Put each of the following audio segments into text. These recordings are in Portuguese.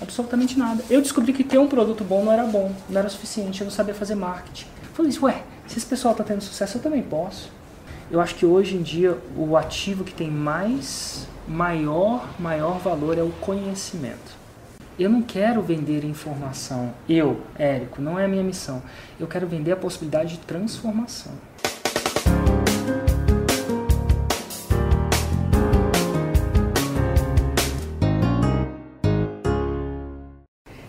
absolutamente nada. Eu descobri que ter um produto bom não era bom, não era suficiente, eu não sabia fazer marketing. Falei assim, ué, se esse pessoal está tendo sucesso, eu também posso. Eu acho que hoje em dia o ativo que tem mais, maior, maior valor é o conhecimento. Eu não quero vender informação. Eu, Érico, não é a minha missão. Eu quero vender a possibilidade de transformação.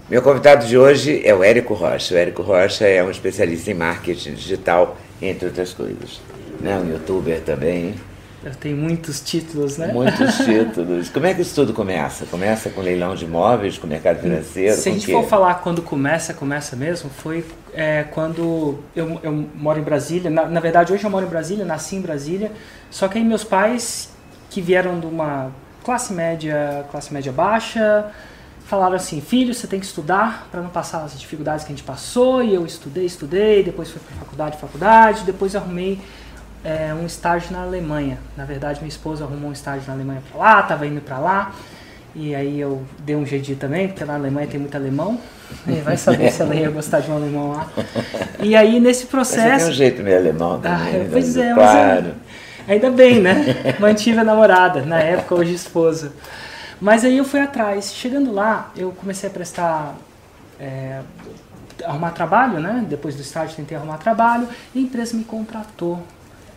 Meu convidado de hoje é o Érico Rocha. O Érico Rocha é um especialista em marketing digital, entre outras coisas. Né? Um youtuber também. Tenho muitos títulos, né? Muitos títulos. Como é que isso tudo começa? Começa com leilão de imóveis, com mercado financeiro? Se a gente for falar quando começa, começa mesmo, foi é, quando eu, eu, moro em Brasília. Na, na, verdade, hoje eu moro em Brasília, nasci em Brasília. Só que aí meus pais, que vieram de uma classe média, classe média baixa, falaram assim: filho, você tem que estudar para não passar as dificuldades que a gente passou. E eu estudei, estudei, depois fui para faculdade, faculdade, depois arrumei é, um estágio na Alemanha. Na verdade, minha esposa arrumou um estágio na Alemanha para lá, estava indo para lá. E aí eu dei um jeitinho também, porque na Alemanha tem muito alemão. E vai saber se ela ia gostar de um alemão lá. E aí nesse processo. Você tem um jeito meio alemão também. Ah, né? pois é, claro. mas. Ainda bem, né? Mantive a namorada, na época, hoje esposa. Mas aí eu fui atrás. Chegando lá, eu comecei a prestar. É, arrumar trabalho, né? Depois do estágio, tentei arrumar trabalho e a empresa me contratou.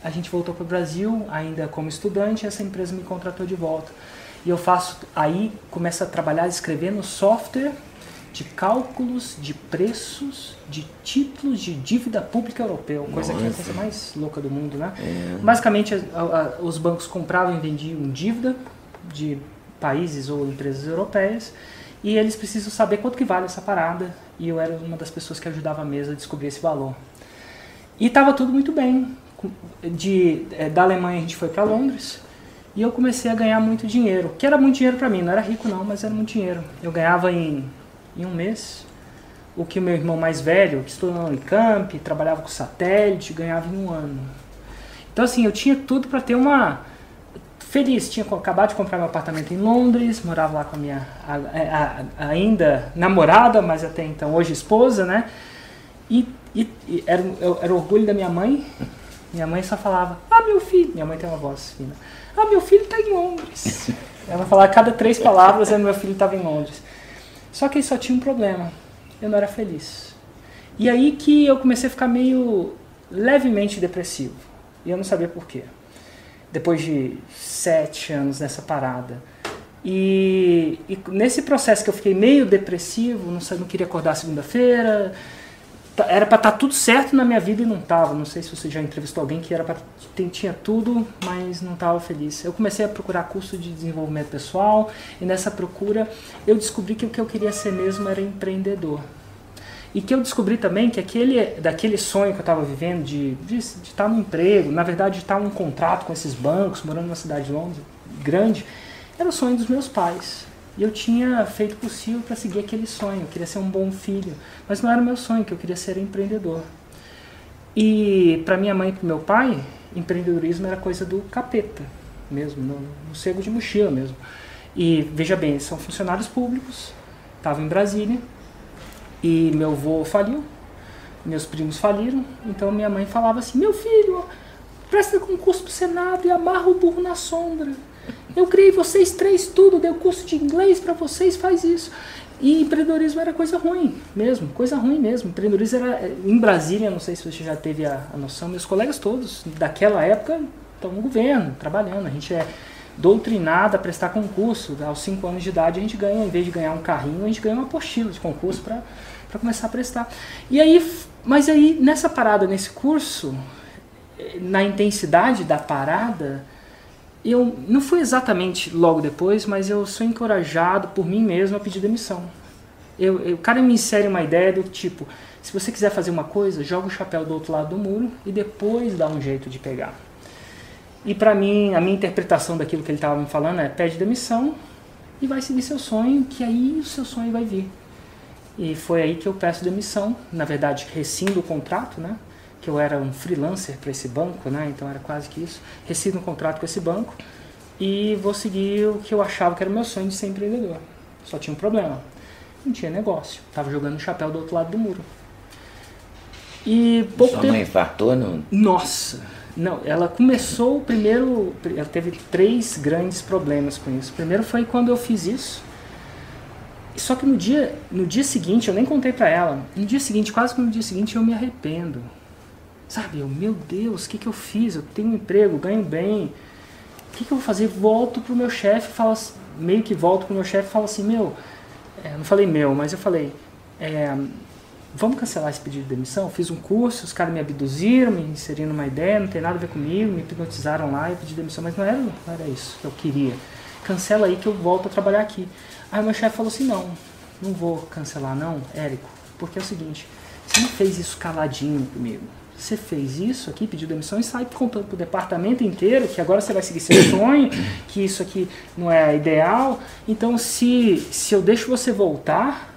A gente voltou para o Brasil, ainda como estudante, e essa empresa me contratou de volta. E eu faço, aí começo a trabalhar escrevendo software de cálculos de preços de títulos de dívida pública europeu, coisa Nossa. que é a coisa mais louca do mundo, né? É. Basicamente, a, a, os bancos compravam e vendiam dívida de países ou empresas europeias e eles precisam saber quanto que vale essa parada e eu era uma das pessoas que ajudava a mesa a descobrir esse valor. E estava tudo muito bem. De, é, da Alemanha a gente foi para Londres e eu comecei a ganhar muito dinheiro, que era muito dinheiro para mim, não era rico não, mas era muito dinheiro. Eu ganhava em, em um mês o que o meu irmão mais velho, que estudou na Unicamp, trabalhava com satélite, ganhava em um ano. Então assim, eu tinha tudo para ter uma feliz. Tinha acabado de comprar meu apartamento em Londres, morava lá com a minha a, a, ainda namorada, mas até então hoje esposa, né? E, e, e era, era o orgulho da minha mãe. Minha mãe só falava: Ah, meu filho. Minha mãe tem uma voz fina. Ah, meu filho está em Londres. Ela falava cada três palavras, e meu filho estava em Londres. Só que só tinha um problema. Eu não era feliz. E aí que eu comecei a ficar meio levemente depressivo. E eu não sabia por quê depois de sete anos nessa parada. E, e, nesse processo que eu fiquei meio depressivo, não, não queria acordar segunda-feira, era para estar tá tudo certo na minha vida e não estava. Não sei se você já entrevistou alguém que era tinha tudo, mas não estava feliz. Eu comecei a procurar curso de desenvolvimento pessoal e nessa procura eu descobri que o que eu queria ser mesmo era empreendedor. E que eu descobri também que aquele, daquele sonho que eu estava vivendo de, estar no emprego, na verdade de estar num contrato com esses bancos, morando numa cidade de Londres, grande, era o sonho dos meus pais. E eu tinha feito o possível para seguir aquele sonho. Eu queria ser um bom filho. Mas não era o meu sonho, que eu queria ser empreendedor. E para minha mãe e para meu pai, empreendedorismo era coisa do capeta mesmo, no, no cego de mochila mesmo. E veja bem, são funcionários públicos, estavam em Brasília, e meu avô faliu, meus primos faliram, então minha mãe falava assim: Meu filho, presta concurso pro Senado e amarra o burro na sombra. Eu criei vocês três tudo, dei curso de inglês para vocês, faz isso. E empreendedorismo era coisa ruim mesmo, coisa ruim mesmo. Empreendedorismo era em Brasília, não sei se você já teve a, a noção, meus colegas todos daquela época estão no governo, trabalhando. A gente é doutrinado a prestar concurso. Aos 5 anos de idade a gente ganha, em vez de ganhar um carrinho, a gente ganha uma apostila de concurso para para começar a prestar. E aí, mas aí nessa parada, nesse curso, na intensidade da parada, eu não foi exatamente logo depois, mas eu sou encorajado por mim mesmo a pedir demissão. Eu, eu, o cara me insere uma ideia do tipo, se você quiser fazer uma coisa, joga o chapéu do outro lado do muro e depois dá um jeito de pegar. E para mim, a minha interpretação daquilo que ele estava me falando é pede demissão e vai seguir seu sonho, que aí o seu sonho vai vir. E foi aí que eu peço demissão, na verdade, rescindo o contrato, né? Que eu era um freelancer para esse banco, né? Então era quase que isso. Rescindo o contrato com esse banco e vou seguir o que eu achava que era o meu sonho de ser empreendedor. Só tinha um problema. Não tinha negócio. Tava jogando o chapéu do outro lado do muro. E pouco Sua tempo... mãe infartou, não? Nossa! Não, ela começou primeiro. Ela teve três grandes problemas com isso. O primeiro foi quando eu fiz isso. Só que no dia, no dia seguinte, eu nem contei pra ela. No dia seguinte, quase que no dia seguinte, eu me arrependo. Sabe, eu, meu Deus, o que, que eu fiz? Eu tenho um emprego, ganho bem. O que, que eu vou fazer? Volto pro meu chefe, falo meio que volto pro meu chefe e falo assim, meu, é, não falei meu, mas eu falei, é, vamos cancelar esse pedido de demissão? Fiz um curso, os caras me abduziram, me inseriram numa ideia, não tem nada a ver comigo, me hipnotizaram lá e pedi demissão, mas não era, não era isso que eu queria. Cancela aí que eu volto a trabalhar aqui. Aí meu chefe falou assim, não, não vou cancelar não, Érico, porque é o seguinte, você não fez isso caladinho comigo. Você fez isso aqui, pediu demissão e sai contando pro departamento inteiro que agora você vai seguir seu sonho, que isso aqui não é ideal. Então, se, se eu deixo você voltar,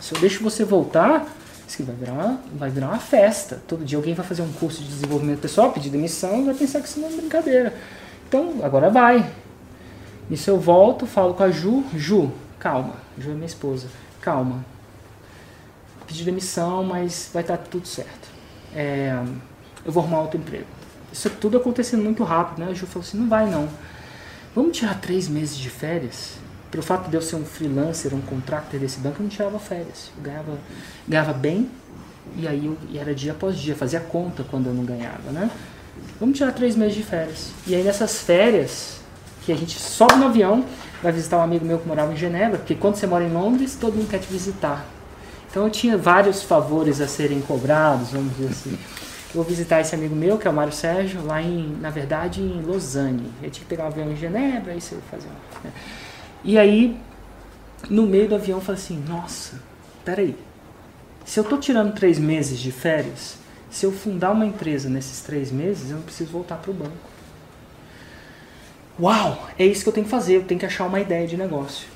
se eu deixo você voltar, isso vai virar, uma, vai virar uma festa. Todo dia alguém vai fazer um curso de desenvolvimento pessoal, pedir demissão, vai pensar que isso não é brincadeira. Então, agora vai. Nisso eu volto, falo com a Ju. Ju, calma. Ju é minha esposa. Calma. Pedi demissão, mas vai estar tudo certo. É, eu vou arrumar outro emprego. Isso tudo acontecendo muito rápido, né? A Ju falou assim, não vai não. Vamos tirar três meses de férias? pelo fato de eu ser um freelancer, um contractor desse banco, eu não tirava férias. Eu ganhava, ganhava bem e aí eu, e era dia após dia, fazia conta quando eu não ganhava, né? Vamos tirar três meses de férias. E aí nessas férias, que a gente sobe no avião, vai visitar um amigo meu que morava em Genebra, porque quando você mora em Londres, todo mundo quer te visitar. Então eu tinha vários favores a serem cobrados, vamos dizer assim. Vou visitar esse amigo meu, que é o Mário Sérgio, lá em, na verdade, em Lausanne. Eu tinha que pegar um avião em Genebra, aí você fazer. Né? E aí, no meio do avião, eu falei assim: nossa, peraí. Se eu estou tirando três meses de férias, se eu fundar uma empresa nesses três meses, eu não preciso voltar para o banco. Uau, é isso que eu tenho que fazer, eu tenho que achar uma ideia de negócio.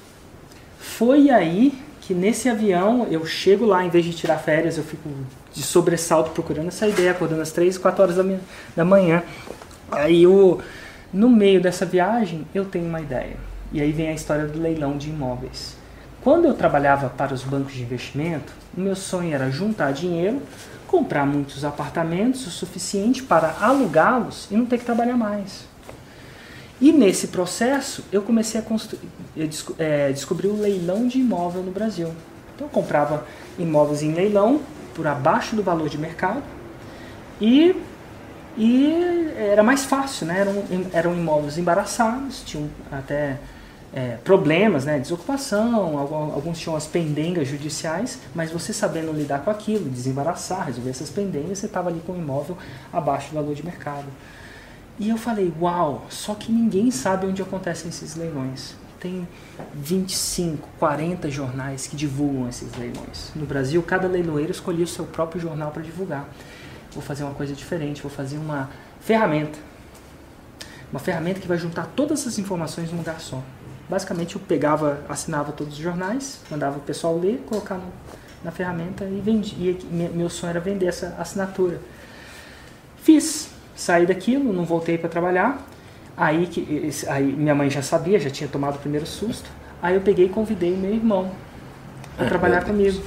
Foi aí que nesse avião eu chego lá, em vez de tirar férias, eu fico de sobressalto procurando essa ideia, acordando às três, quatro horas da, minha, da manhã. Aí eu, no meio dessa viagem, eu tenho uma ideia e aí vem a história do leilão de imóveis. Quando eu trabalhava para os bancos de investimento, o meu sonho era juntar dinheiro, comprar muitos apartamentos o suficiente para alugá-los e não ter que trabalhar mais. E nesse processo eu comecei a construir, eu é, o leilão de imóvel no Brasil. Então eu comprava imóveis em leilão por abaixo do valor de mercado e e era mais fácil, né? Eram, eram imóveis embaraçados, tinham até é, problemas, né, desocupação, alguns tinham as pendengas judiciais, mas você sabendo lidar com aquilo, desembaraçar, resolver essas pendengas, você estava ali com o imóvel abaixo do valor de mercado. E eu falei, uau, só que ninguém sabe onde acontecem esses leilões. Tem 25, 40 jornais que divulgam esses leilões. No Brasil, cada leiloeiro escolhia o seu próprio jornal para divulgar. Vou fazer uma coisa diferente, vou fazer uma ferramenta. Uma ferramenta que vai juntar todas as informações num lugar só. Basicamente eu pegava, assinava todos os jornais, mandava o pessoal ler, colocar no, na ferramenta e vendia. Meu sonho era vender essa assinatura. Fiz, saí daquilo, não voltei para trabalhar. Aí, que, aí minha mãe já sabia, já tinha tomado o primeiro susto. Aí eu peguei e convidei meu irmão para trabalhar comigo.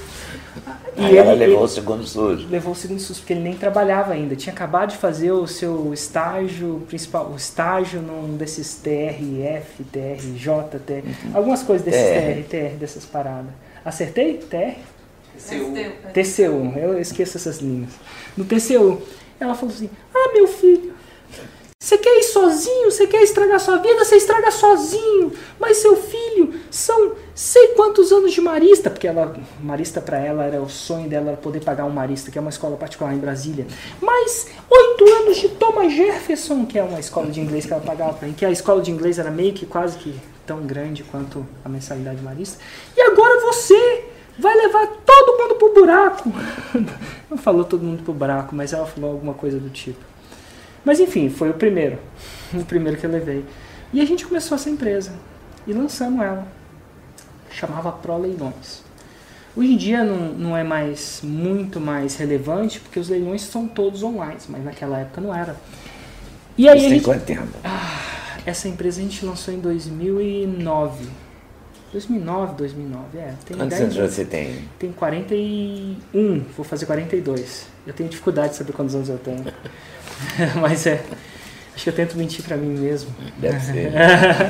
E Aí ele, ela levou ele, o segundo susto. Levou o segundo susto, porque ele nem trabalhava ainda. Tinha acabado de fazer o seu estágio principal, o estágio num desses TRF, TRJ, TR, uhum. algumas coisas desses TR, TR, dessas paradas. Acertei? TR? TCU. TCU, eu esqueço essas linhas. No TCU, ela falou assim: Ah, meu filho, você quer ir sozinho? Você quer estragar sua vida? Você estraga sozinho. Mas seu filho são sei quantos anos de marista, porque ela marista para ela era o sonho dela era poder pagar um marista, que é uma escola particular em Brasília. Mas oito anos de Thomas Jefferson, que é uma escola de inglês que ela pagava para que a escola de inglês era meio que quase que tão grande quanto a mensalidade marista. E agora você vai levar todo mundo pro buraco. Não falou todo mundo pro buraco, mas ela falou alguma coisa do tipo. Mas enfim, foi o primeiro. O primeiro que eu levei. E a gente começou essa empresa. E lançamos ela. Chamava Pro Leilões. Hoje em dia não, não é mais muito mais relevante, porque os leilões são todos online, mas naquela época não era. E aí Isso tem gente... quanto tempo? Ah, essa empresa a gente lançou em 2009. 2009, 2009, é. Tem Quantos anos você tem? Tem 41, vou fazer 42. Eu tenho dificuldade de saber quantos anos eu tenho. Mas é. Acho que eu tento mentir para mim mesmo. Deve ser.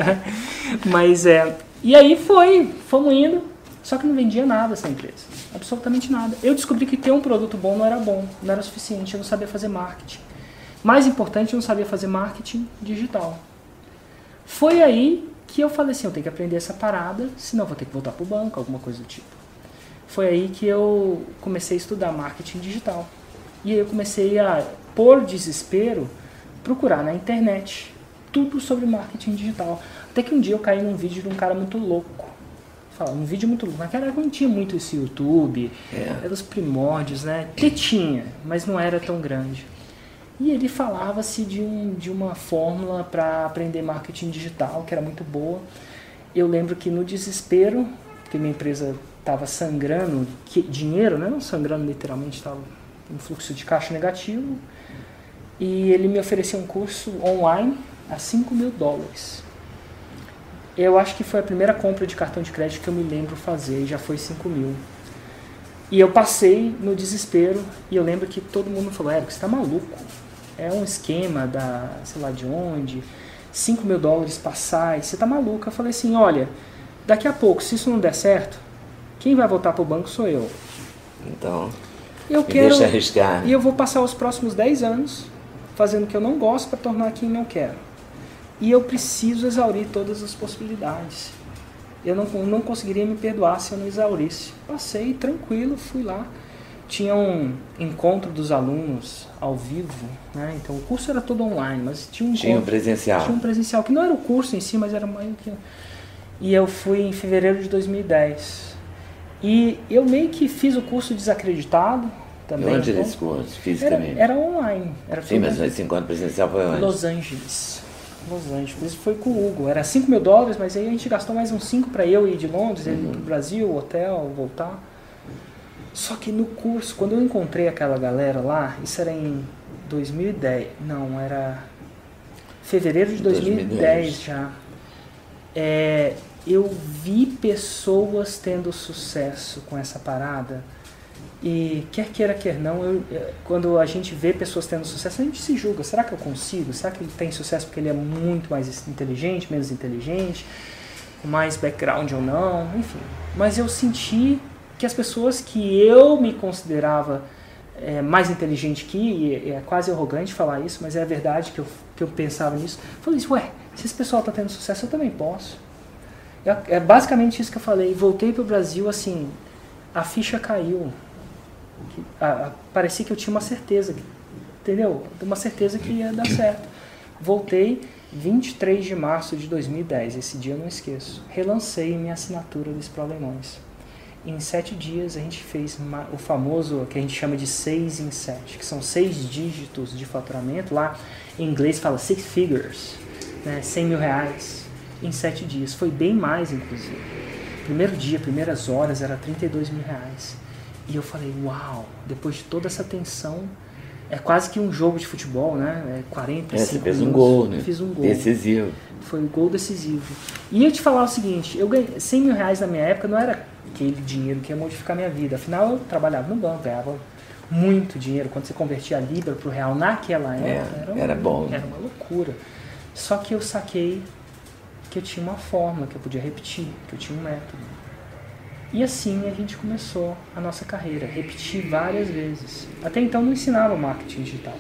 Mas é. E aí foi, fomos indo, só que não vendia nada essa empresa. Absolutamente nada. Eu descobri que ter um produto bom não era bom, não era suficiente, eu não sabia fazer marketing. Mais importante, eu não sabia fazer marketing digital. Foi aí que eu falei assim, eu tenho que aprender essa parada, senão vou ter que voltar pro banco, alguma coisa do tipo. Foi aí que eu comecei a estudar marketing digital. E aí eu comecei a, por desespero, procurar na internet tudo sobre marketing digital. Até que um dia eu caí num vídeo de um cara muito louco. Fala, um vídeo muito louco. Naquela época não tinha muito esse YouTube, é. era os primórdios, né? Até tinha, mas não era tão grande. E ele falava-se de, um, de uma fórmula para aprender marketing digital que era muito boa. Eu lembro que no desespero, que minha empresa estava sangrando que, dinheiro, né? não sangrando literalmente, estava um fluxo de caixa negativo, e ele me ofereceu um curso online a 5 mil dólares. Eu acho que foi a primeira compra de cartão de crédito que eu me lembro fazer, e já foi 5 mil. E eu passei no desespero, e eu lembro que todo mundo falou, Érico, você está maluco? É um esquema da, sei lá de onde, 5 mil dólares passar, você tá maluco. Eu falei assim, olha, daqui a pouco, se isso não der certo, quem vai voltar pro banco sou eu. Então, eu quero, deixa arriscar. E eu vou passar os próximos 10 anos fazendo o que eu não gosto para tornar quem não quero. E eu preciso exaurir todas as possibilidades. Eu não, não conseguiria me perdoar se eu não exaurisse. Passei tranquilo, fui lá tinha um encontro dos alunos ao vivo, né? Então o curso era todo online, mas tinha um tinha um presencial. Tinha um presencial que não era o curso em si, mas era mais que e eu fui em fevereiro de 2010. E eu meio que fiz o curso desacreditado também. E onde então, esse curso? Fisicamente? Era, era online. Era Sim, mas esse encontro presencial foi onde? Los Angeles. Los Angeles. Isso foi com o Hugo. Era 5 mil dólares, mas aí a gente gastou mais uns 5 para eu ir de Londres, uhum. ele pro Brasil, hotel, voltar. Só que no curso, quando eu encontrei aquela galera lá, isso era em 2010, não, era fevereiro de 2010, 2010. já. É, eu vi pessoas tendo sucesso com essa parada. E quer queira, quer não, eu, quando a gente vê pessoas tendo sucesso, a gente se julga. Será que eu consigo? Será que ele tem sucesso porque ele é muito mais inteligente, menos inteligente, com mais background ou não? Enfim. Mas eu senti que as pessoas que eu me considerava é, mais inteligente que, e é quase arrogante falar isso, mas é a verdade que eu, que eu pensava nisso, falei isso, ué, se esse pessoal está tendo sucesso, eu também posso. É, é basicamente isso que eu falei. Voltei para o Brasil, assim, a ficha caiu. A, a, parecia que eu tinha uma certeza, entendeu? Uma certeza que ia dar certo. Voltei 23 de março de 2010, esse dia eu não esqueço. Relancei minha assinatura dos Problemões em sete dias a gente fez o famoso que a gente chama de seis em sete, que são seis dígitos de faturamento. Lá em inglês fala six figures, né, 100 mil reais em sete dias. Foi bem mais, inclusive. Primeiro dia, primeiras horas era 32 mil reais. E eu falei, uau, depois de toda essa tensão, é quase que um jogo de futebol, né? É 40, é, você fez um gol, né? Fiz um gol. Decisivo. Foi um gol decisivo. E eu te falar o seguinte, eu ganhei 100 mil reais na minha época, não era aquele dinheiro que ia modificar minha vida. Afinal, eu trabalhava no banco, ganhava muito dinheiro. Quando você convertia a Libra para o Real naquela é, época, é, era, era bom. Era uma loucura. Só que eu saquei que eu tinha uma fórmula, que eu podia repetir, que eu tinha um método. E assim a gente começou a nossa carreira, repetir várias vezes. Até então não ensinava marketing digital.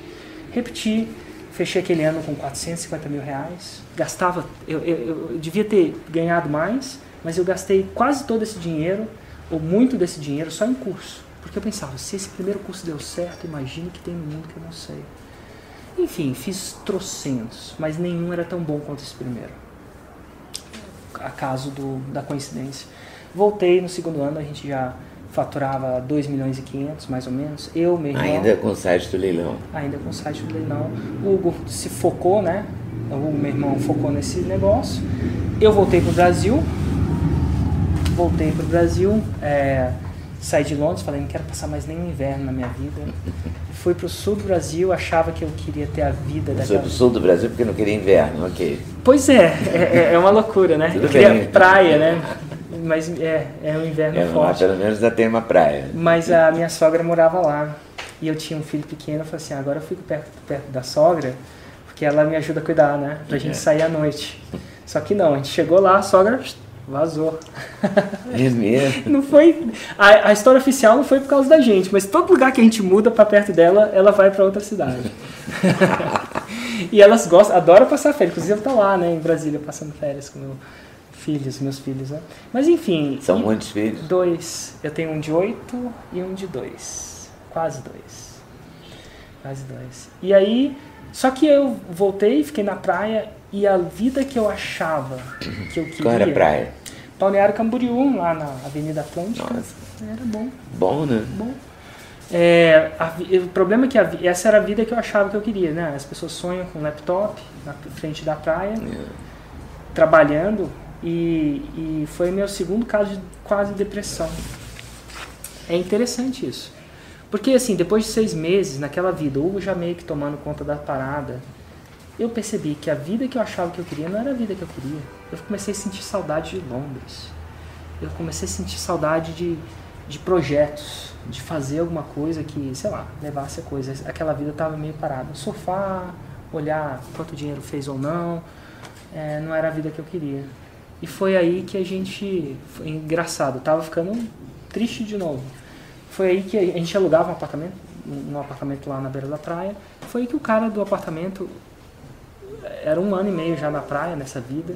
Repetir, fechei aquele ano com 450 mil reais, gastava, eu, eu, eu devia ter ganhado mais, mas eu gastei quase todo esse dinheiro, ou muito desse dinheiro, só em curso. Porque eu pensava, se esse primeiro curso deu certo, imagine que tem no mundo que eu não sei. Enfim, fiz trocentos, mas nenhum era tão bom quanto esse primeiro. acaso do, da coincidência. Voltei no segundo ano, a gente já faturava 2 milhões e 500, mais ou menos. Eu, meu irmão... Ainda com o site do leilão. Ainda com o site do leilão. O Hugo se focou, né? O Hugo, meu irmão, focou nesse negócio. Eu voltei para o Brasil. Voltei para o Brasil. É, saí de Londres, falei, não quero passar mais nenhum inverno na minha vida. Fui para o sul do Brasil, achava que eu queria ter a vida daquela... Foi para o sul do Brasil porque não queria inverno, ok. Pois é, é, é uma loucura, né? Tudo eu queria bem. praia, né? Mas é, é um inverno É, lá forte. pelo menos já tem uma praia. Mas a minha sogra morava lá. E eu tinha um filho pequeno, eu falei assim, agora eu fico perto, perto da sogra, porque ela me ajuda a cuidar, né? Pra gente É. sair à noite. Só que não, a gente chegou lá, a sogra vazou. É mesmo? Não foi. A, a história oficial não foi por causa da gente, mas todo lugar que a gente muda pra perto dela, ela vai pra outra cidade. e elas gostam, adoram passar férias. Inclusive, eu tô lá, né, em Brasília, passando férias com meu filhos, meus filhos, né? Mas enfim. São muitos filhos? Dois. Eu tenho um de oito e um de dois. Quase dois. Quase dois. E aí, só que eu voltei, fiquei na praia e a vida que eu achava que eu queria. Qual era a praia? Balneário Camboriú, lá na Avenida Atlântica. Nossa. Era bom, Bom, né? bom. É, a o problema é que a essa era a vida que eu achava que eu queria, né? As pessoas sonham com um laptop na frente da praia, trabalhando, e, e foi meu segundo caso de quase depressão. É interessante isso. Porque, assim, depois de seis meses naquela vida, o Hugo já meio que tomando conta da parada, eu percebi que a vida que eu achava que eu queria não era a vida que eu queria. Eu comecei a sentir saudade de Londres. Eu comecei a sentir saudade de, de projetos, de fazer alguma coisa que, sei lá, levasse a coisa. Aquela vida estava meio parada. Surfar, olhar quanto dinheiro fez ou não, é, não era a vida que eu queria. E foi aí que a gente. Foi engraçado, tava ficando triste de novo. Foi aí que a gente alugava um apartamento, um apartamento lá na beira da praia. Foi aí que o cara do apartamento, era um ano e meio já na praia, nessa vida.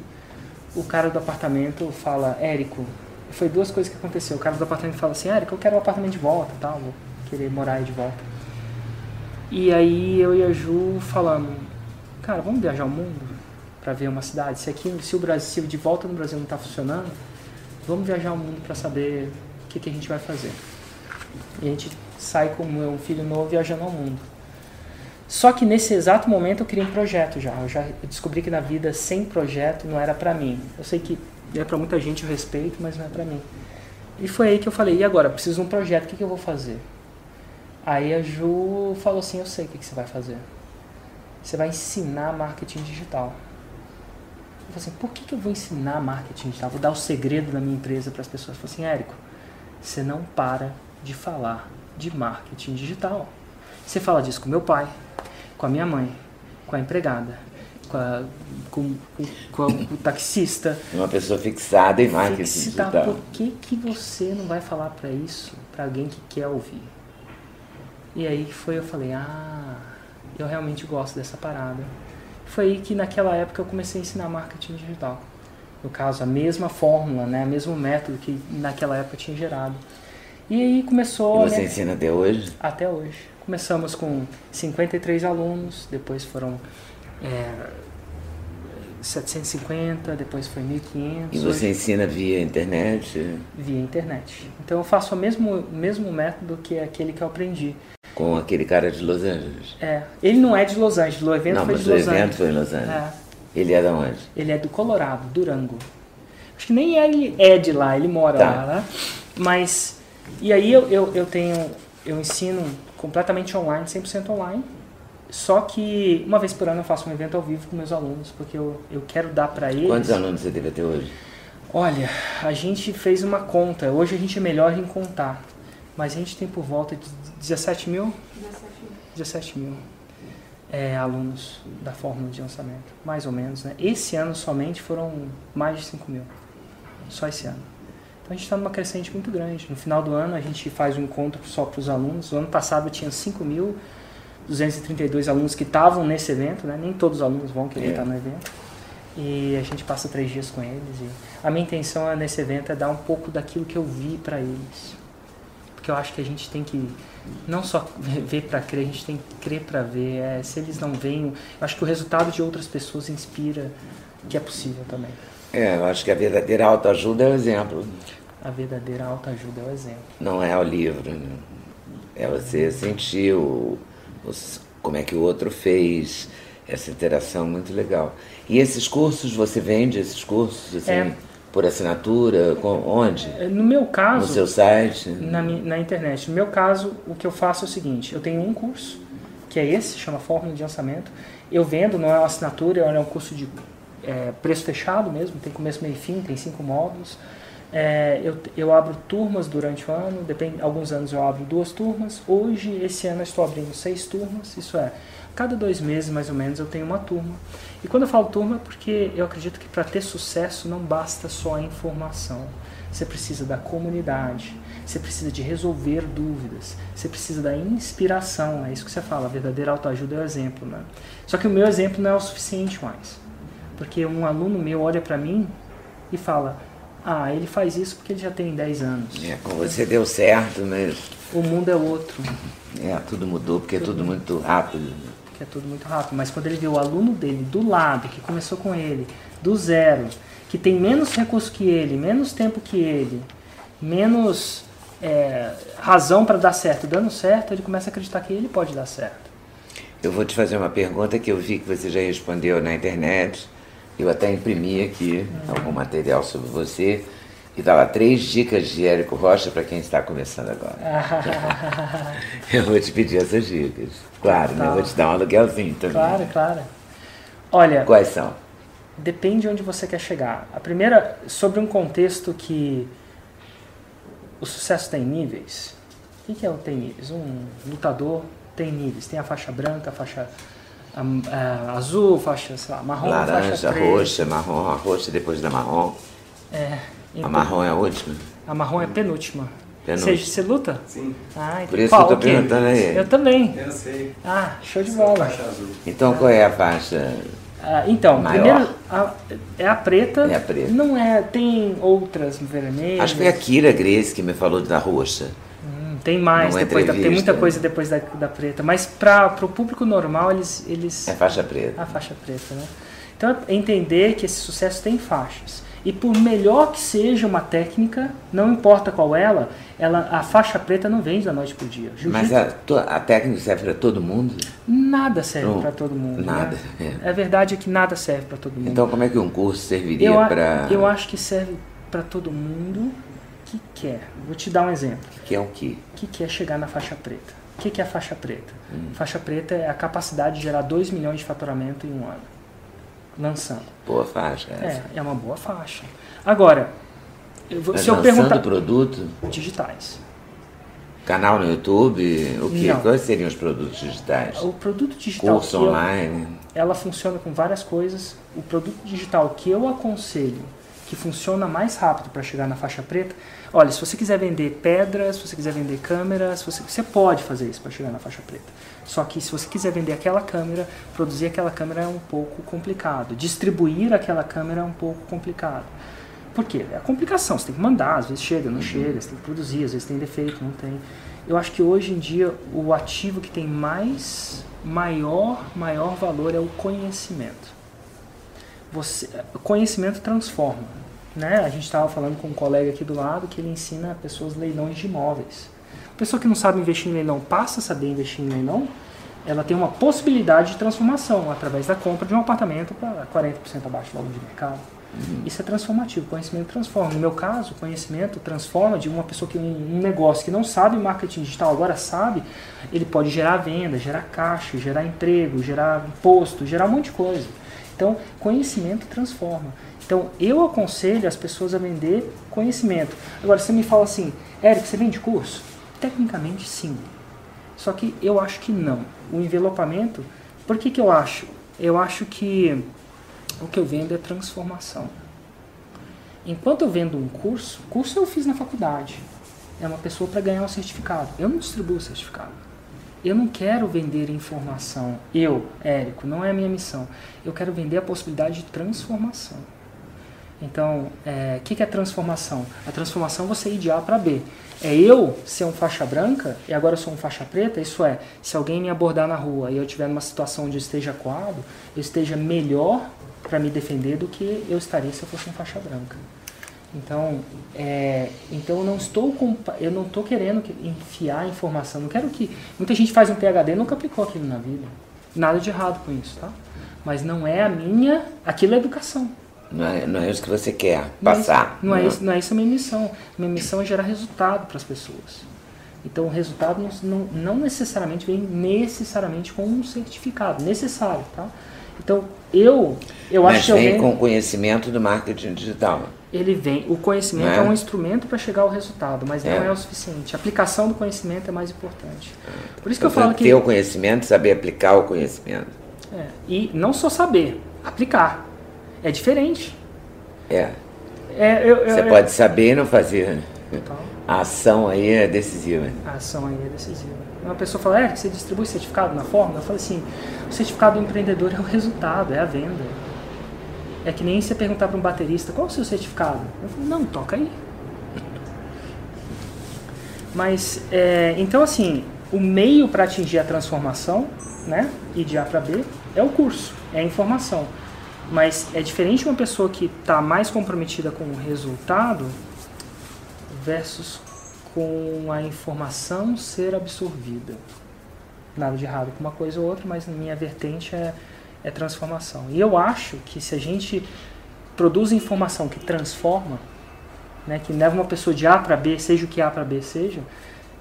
O cara do apartamento fala, Érico, foi duas coisas que aconteceu. O cara do apartamento fala assim, Érico, eu quero o apartamento de volta, tal, vou querer morar aí de volta. E aí eu e a Ju falamos, cara, vamos viajar o mundo para ver uma cidade. Se aqui, se o Brasil de volta no Brasil não está funcionando, vamos viajar o mundo para saber o que, que a gente vai fazer. E a gente sai com meu filho novo viajando ao mundo. Só que nesse exato momento eu queria um projeto já. Eu já descobri que na vida sem projeto não era pra mim. Eu sei que é pra muita gente eu respeito, mas não é pra mim. E foi aí que eu falei, e agora? Preciso de um projeto, o que, que eu vou fazer? Aí a Ju falou assim, eu sei o que, que você vai fazer. Você vai ensinar marketing digital. Eu falei assim, por que, que eu vou ensinar marketing digital? Vou dar o segredo da minha empresa para as pessoas. Eu falei assim, Érico, você não para de falar de marketing digital. Você fala disso com meu pai, com a minha mãe, com a empregada, com, a- com- com- com o taxista. Uma pessoa fixada em marketing Fixar, digital. por que, que você não vai falar para isso para alguém que quer ouvir? E aí foi eu falei, ah, eu realmente gosto dessa parada. Foi aí que naquela época eu comecei a ensinar marketing digital. No caso, a mesma fórmula, né, o mesmo método que naquela época tinha gerado. E aí começou E você minha- ensina até hoje? até hoje. Começamos com 53 alunos, depois foram é, 750, depois foi 1.500. E você ensina via internet, via internet. Então eu faço o mesmo, o mesmo método que aquele que eu aprendi. com aquele cara de Los Angeles? É, ele não é de Los Angeles, o evento Não, foi mas de o Los evento Angeles. foi em Los Angeles. É, Ele é da onde? ele é do Colorado, Durango. Acho que nem ele é de lá, ele mora Tá. lá, né? Mas, e aí eu, eu, eu tenho, eu ensino completamente online, 100% online. Só que uma vez por ano eu faço um evento ao vivo com meus alunos, porque eu, eu quero dar para eles. Quantos alunos você teve até hoje? Olha, a gente fez uma conta. Hoje a gente é melhor em contar. Mas a gente tem por volta de 17 mil? 17 mil é, alunos da fórmula de lançamento. Mais ou menos, né? Esse ano somente foram mais de 5 mil. Só esse ano. Então a gente está numa crescente muito grande. No final do ano a gente faz um encontro só para os alunos. O ano passado tinha 5.232 alunos que estavam nesse evento, né? Nem todos os alunos vão querer É. estar no evento. E a gente passa três dias com eles. E a minha intenção é, nesse evento é dar um pouco daquilo que eu vi para eles. Porque eu acho que a gente tem que não só ver para crer, a gente tem que crer para ver. É, se eles não veem, eu acho que o resultado de outras pessoas inspira que é possível também. É, eu acho que a verdadeira autoajuda é o exemplo. A verdadeira autoajuda é o exemplo. Não é o livro, né? É você sentir o, o, como é que o outro fez, essa interação muito legal. E esses cursos, você vende esses cursos assim, é. por assinatura? Com, onde? É, no meu caso. No seu site? Na, na internet. No meu caso, o que eu faço é o seguinte: eu tenho um curso, que é esse, chama Fórmula de Lançamento. Eu vendo, não é uma assinatura, é um curso de é, preço fechado mesmo, tem começo, meio e fim, tem cinco módulos. É, eu, eu abro turmas durante o ano, depende, alguns anos eu abro duas turmas. Hoje, esse ano, eu estou abrindo seis turmas, isso é, cada dois meses mais ou menos eu tenho uma turma. E quando eu falo turma é porque eu acredito que para ter sucesso não basta só a informação. Você precisa da comunidade, você precisa de resolver dúvidas, você precisa da inspiração, é isso que você fala, a verdadeira autoajuda é o exemplo. Né? Só que o meu exemplo não é o suficiente mais. Porque um aluno meu olha para mim e fala, ah, ele faz isso porque ele já tem 10 anos. É, com você deu certo, mas. O mundo é outro. É, tudo mudou porque tudo, é tudo muito rápido. Porque é tudo muito rápido. Mas quando ele vê o aluno dele do lado, que começou com ele, do zero, que tem menos recurso que ele, menos tempo que ele, menos é, razão para dar certo, dando certo, ele começa a acreditar que ele pode dar certo. Eu vou te fazer uma pergunta que eu vi que você já respondeu na internet eu até imprimi aqui algum material sobre você e dá lá três dicas de Érico Rocha para quem está começando agora. eu vou te pedir essas dicas. Claro, né? Eu vou te dar um aluguelzinho também. Claro, claro. Olha. Quais são? Depende de onde você quer chegar. A primeira, sobre um contexto que o sucesso tem níveis. O que é o tem níveis? Um lutador tem níveis. Tem a faixa branca, a faixa a, a, azul, faixa, sei lá, marrom, Laranja, faixa roxa, marrom, a roxa depois da marrom. É. Então, a marrom é a última? A marrom é a penúltima. Você, você luta? Sim. Ah, então, Por isso qual, eu tô perguntando aí. Eu também. Eu sei. Ah, show de bola. Faixa azul. Então qual é a faixa? Ah, então, Maior. primeiro a, é a preta. É a preta. Não é, tem outras vermelhas. Acho que foi a Kira Grace que me falou da roxa. Tem mais, Numa depois da, tem muita coisa depois da, da preta. Mas para o público normal, eles. eles É faixa preta. a faixa preta, né? Então é entender que esse sucesso tem faixas. E por melhor que seja uma técnica, não importa qual ela, ela a faixa preta não vem da noite pro dia. Mas a, a técnica serve para todo mundo? nada serve Não, para todo mundo. nada, Né? é. A verdade é que nada serve para todo mundo. Então como é que um curso serviria para... eu acho que serve para todo mundo que quer. Vou te dar um exemplo. Que é o quê? O que que é chegar na faixa preta? O que que é a faixa preta? Hum. Faixa preta é a capacidade de gerar 2 milhões de faturamento em um ano. Lançando. Boa faixa essa. É, é uma boa faixa. Agora, eu vou- Mas se eu lançando perguntar. produto, Digitais. canal no YouTube, o que? Quais seriam os produtos digitais? O produto digital. Curso que eu- online? ela funciona com várias coisas. O produto digital que eu aconselho, que funciona mais rápido para chegar na faixa preta, olha, se você quiser vender pedras, se você quiser vender câmeras, você, você pode fazer isso para chegar na faixa preta. Só que se você quiser vender aquela câmera, produzir aquela câmera é um pouco complicado. Distribuir aquela câmera é um pouco complicado. Por quê? É a complicação, você tem que mandar, às vezes chega, não chega, você tem que produzir, às vezes tem defeito, não tem. Eu acho que hoje em dia o ativo que tem mais maior, maior valor é o conhecimento. Você, conhecimento transforma. Né? A gente estava falando com um colega aqui do lado que ele ensina pessoas leilões de imóveis. A pessoa que não sabe investir em leilão passa a saber investir em leilão, ela tem uma possibilidade de transformação através da compra de um apartamento para 40% abaixo do valor de mercado. Isso é transformativo, conhecimento transforma. No meu caso, conhecimento transforma de uma pessoa que um negócio que não sabe marketing digital, agora sabe, ele pode gerar venda, gerar caixa, gerar emprego, gerar imposto, gerar um monte de coisa. Então, conhecimento transforma. Então, eu aconselho as pessoas a vender conhecimento. Agora, você me fala assim, Eric, você vende curso? Tecnicamente, sim. Só que eu acho que não. O envelopamento, por que, que eu acho? Eu acho que o que eu vendo é transformação. Enquanto eu vendo um curso, curso eu fiz na faculdade. É uma pessoa para ganhar um certificado. Eu não distribuo certificado. Eu não quero vender informação. Eu, Érico, não é a minha missão. Eu quero vender a possibilidade de transformação. Então, o é, que, que é transformação? A transformação é você ir de A para B. É eu ser um faixa branca e agora eu sou um faixa preta, isso é, se alguém me abordar na rua e eu estiver numa situação onde eu esteja coado, eu esteja melhor para me defender do que eu estaria se eu fosse um faixa branca. Então, é, então eu não estou eu não estou querendo enfiar informação. Não quero que muita gente faz um PhD e nunca aplicou aquilo na vida. Nada de errado com isso, tá? Mas não é a minha, aquilo é educação. Não é, não é isso que você quer passar. Não é, isso, não, é isso, não é isso a minha missão. Minha missão é gerar resultado para as pessoas. Então o resultado não, não, necessariamente vem necessariamente com um certificado, necessário, tá? Então eu, eu Mas acho que vem com o conhecimento do marketing digital. Ele vem, o conhecimento é? é? um instrumento para chegar ao resultado, mas é. não é o suficiente. A aplicação do conhecimento é mais importante. Por isso que eu falo que ter o conhecimento, saber aplicar o conhecimento. É, e não só saber, aplicar. É diferente. É. é eu, eu, Você eu, pode saber e não fazer. Então, a ação aí é decisiva. A ação aí é decisiva. Uma pessoa fala, é, você distribui certificado na forma? Eu falo assim, o certificado do empreendedor é o resultado, é a venda. É que nem você perguntar para um baterista, qual é o seu certificado? Eu falo, não, toca aí. Mas, é, então assim, o meio para atingir a transformação, né, e de A para B, é o curso, é a informação. Mas é diferente uma pessoa que está mais comprometida com o resultado versus com a informação ser absorvida. Nada de errado com uma coisa ou outra, mas minha vertente é, é transformação. E eu acho que se a gente produz informação que transforma, né, que leva uma pessoa de A para B, seja o que A para B seja,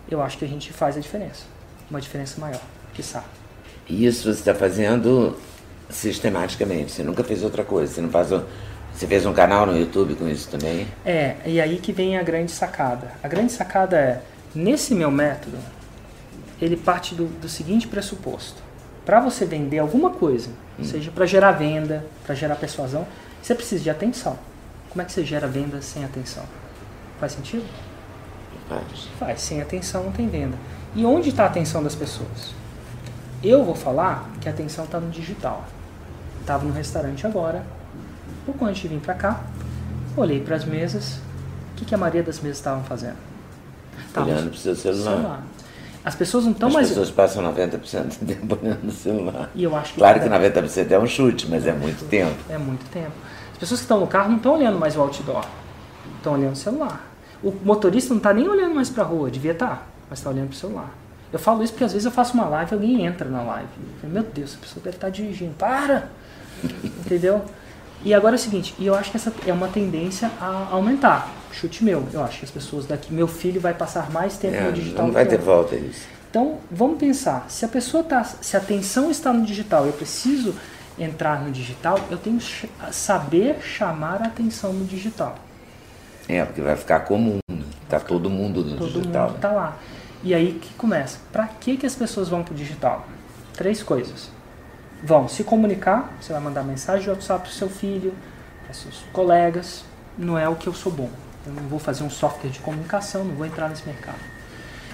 eu acho que a gente faz a diferença. Uma diferença maior, que sabe. E isso você está fazendo sistematicamente. Você nunca fez outra coisa. Você não faz. Você fez um canal no YouTube com isso também? É, e aí que vem a grande sacada. A grande sacada é, nesse meu método, ele parte do, do seguinte pressuposto. Para você vender alguma coisa, hum. seja para gerar venda, para gerar persuasão, você precisa de atenção. Como é que você gera venda sem atenção? Faz sentido? Faz. Faz. Sem atenção não tem venda. E onde está a atenção das pessoas? Eu vou falar que a atenção está no digital estava no restaurante agora, pouco antes de vir para cá, olhei para as mesas, o que, que a maioria das mesas estavam fazendo? Olhando para o seu celular. celular. As pessoas não estão mais. As pessoas passam 90% do tempo olhando no celular. E eu acho que claro que 90% é um chute, mas é, é muito tempo. É muito tempo. As pessoas que estão no carro não estão olhando mais o outdoor, estão olhando o celular. O motorista não está nem olhando mais para a rua, devia estar, tá, mas está olhando para o celular. Eu falo isso porque às vezes eu faço uma live e alguém entra na live. Eu, Meu Deus, essa pessoa deve estar tá dirigindo. Para! Entendeu? E agora é o seguinte, e eu acho que essa é uma tendência a aumentar. Chute meu, eu acho que as pessoas daqui, meu filho vai passar mais tempo é, no digital. Não vai ter volta isso. Então, vamos pensar, se a pessoa tá, se a atenção está no digital, eu preciso entrar no digital, eu tenho que saber chamar a atenção no digital. É, porque vai ficar comum, né? tá todo mundo no todo digital. Todo mundo tá lá. E aí que começa. Para que que as pessoas vão para o digital? Três coisas vão se comunicar, você vai mandar mensagem de WhatsApp para seu filho, para seus colegas, não é o que eu sou bom. Eu não vou fazer um software de comunicação, não vou entrar nesse mercado.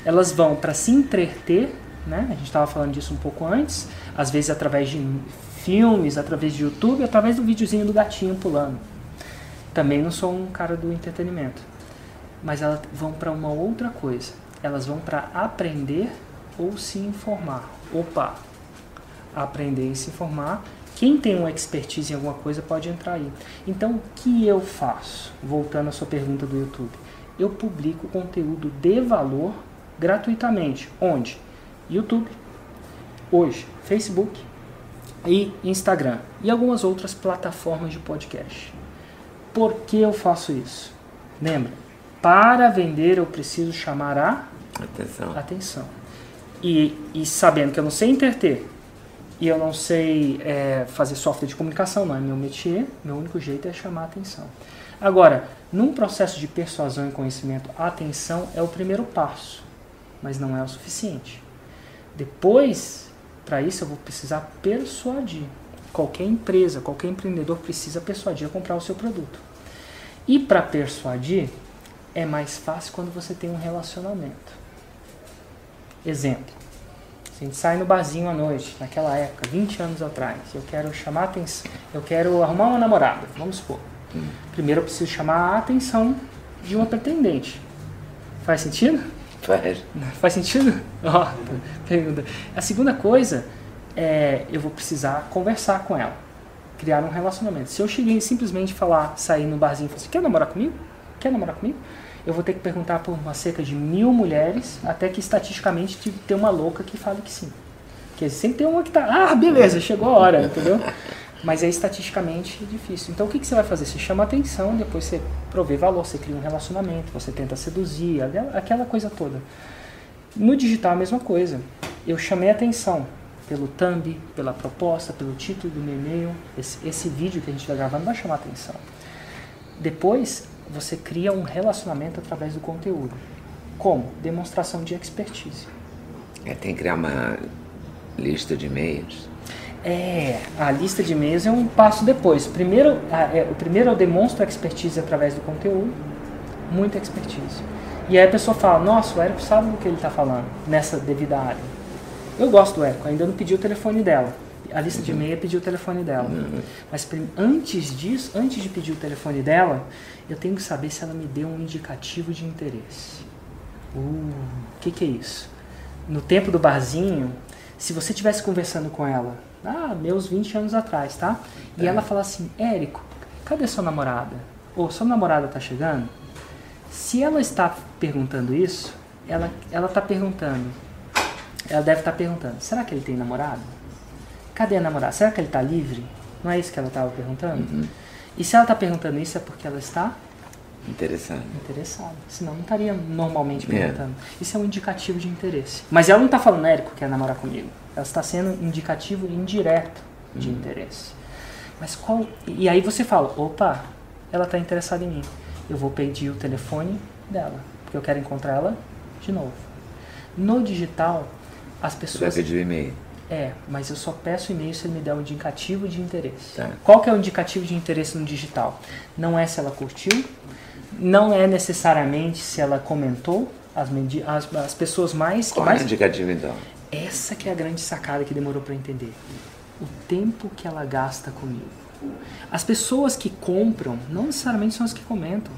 Elas vão para se entreter, né? A gente estava falando disso um pouco antes, às vezes através de filmes, através de YouTube, através do videozinho do gatinho pulando. Também não sou um cara do entretenimento. Mas elas vão para uma outra coisa. Elas vão para aprender ou se informar. Opa, aprender e se informar. Quem tem uma expertise em alguma coisa pode entrar aí. Então, o que eu faço? Voltando à sua pergunta do YouTube. Eu publico conteúdo de valor gratuitamente. Onde? YouTube, hoje, Facebook e Instagram e algumas outras plataformas de podcast. Por que eu faço isso? Lembra? Para vender eu preciso chamar a atenção. atenção. E, e sabendo que eu não sei interter, e eu não sei é, fazer software de comunicação, não é meu métier, meu único jeito é chamar a atenção. Agora, num processo de persuasão e conhecimento, a atenção é o primeiro passo, mas não é o suficiente. Depois, para isso, eu vou precisar persuadir. Qualquer empresa, qualquer empreendedor precisa persuadir a comprar o seu produto. E para persuadir, é mais fácil quando você tem um relacionamento. Exemplo a gente sai no barzinho à noite, naquela época, 20 anos atrás, eu quero chamar atenção, eu quero arrumar uma namorada, vamos supor. Primeiro eu preciso chamar a atenção de uma pretendente. Faz sentido? Faz. Faz sentido? Ó, pergunta. A segunda coisa é eu vou precisar conversar com ela, criar um relacionamento. Se eu cheguei simplesmente falar, sair no barzinho e falar assim, quer namorar comigo? Quer namorar comigo? Eu vou ter que perguntar por uma cerca de mil mulheres, até que estatisticamente ter uma louca que fale que sim. Porque sempre tem uma que tá, ah, beleza, chegou a hora, entendeu? Mas é estatisticamente difícil. Então o que, que você vai fazer? Você chama atenção, depois você provê valor, você cria um relacionamento, você tenta seduzir, aquela coisa toda. No digital a mesma coisa. Eu chamei atenção pelo thumb, pela proposta, pelo título do meu e-mail. Esse, esse vídeo que a gente vai gravar não vai chamar atenção. Depois você cria um relacionamento através do conteúdo. Como? Demonstração de expertise. É, tem que criar uma lista de e-mails. É, a lista de e-mails é um passo depois. Primeiro, a, é, o primeiro eu demonstro expertise através do conteúdo, muita expertise. E aí a pessoa fala, nossa, o Érico sabe do que ele está falando nessa devida área. Eu gosto do Érico, ainda não pedi o telefone dela. A lista de e-mail é pedir o telefone dela. Uhum. Mas antes disso, antes de pedir o telefone dela, eu tenho que saber se ela me deu um indicativo de interesse. O uh, que, que é isso? No tempo do barzinho, se você estivesse conversando com ela ah, meus 20 anos atrás, tá? E é. ela fala assim, Érico, cadê sua namorada? Ou sua namorada tá chegando? Se ela está perguntando isso, ela ela está perguntando, ela deve estar tá perguntando, será que ele tem namorado? Cadê a namorada? Será que ele está livre? Não é isso que ela estava perguntando? Uhum. E se ela está perguntando isso é porque ela está Interessada. Interessada. Senão não estaria normalmente é. perguntando. Isso é um indicativo de interesse. Mas ela não está falando, Érico, quer namorar comigo. Ela está sendo indicativo indireto de uhum. interesse. Mas qual. E aí você fala: opa, ela está interessada em mim. Eu vou pedir o telefone dela, porque eu quero encontrar ela de novo. No digital, as pessoas. Você vai pedir o e-mail. É, mas eu só peço e-mail se ele me der um indicativo de interesse. Tá. Qual que é o indicativo de interesse no digital? Não é se ela curtiu, não é necessariamente se ela comentou, as, as, as pessoas mais... Qual mais... é o indicativo então? Essa que é a grande sacada que demorou para entender. O tempo que ela gasta comigo. As pessoas que compram não necessariamente são as que comentam.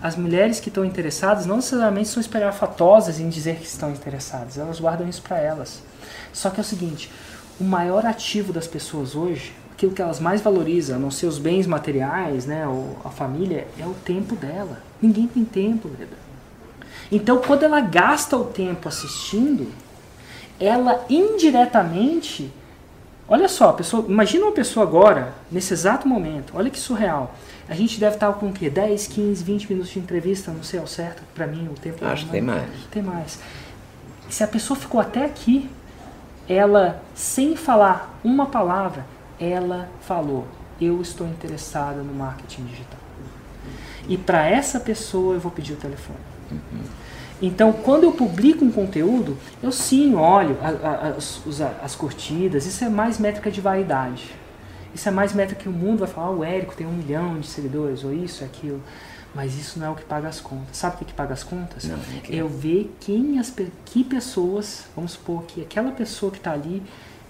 As mulheres que estão interessadas não necessariamente são espalhafatosas em dizer que estão interessadas. Elas guardam isso para elas. Só que é o seguinte, o maior ativo das pessoas hoje, aquilo que elas mais valorizam, não ser os bens materiais, né, ou a família, é o tempo dela. Ninguém tem tempo, Leda. Então, quando ela gasta o tempo assistindo, ela indiretamente. Olha só, pessoa, imagina uma pessoa agora, nesse exato momento, olha que surreal. A gente deve estar com o quê? 10, 15, 20 minutos de entrevista, não sei ao certo, para mim o tempo Acho que tem mais. Tem mais. Se a pessoa ficou até aqui, ela, sem falar uma palavra, ela falou: Eu estou interessada no marketing digital. E para essa pessoa eu vou pedir o telefone. Uhum. Então, quando eu publico um conteúdo, eu sim olho as, as curtidas, isso é mais métrica de vaidade. Isso é mais métrica que o mundo vai falar, ah, o Érico tem um milhão de seguidores, ou isso, aquilo. Mas isso não é o que paga as contas. Sabe o que, paga as contas? Não, é eu ver quem as, que pessoas, vamos supor que aquela pessoa que está ali,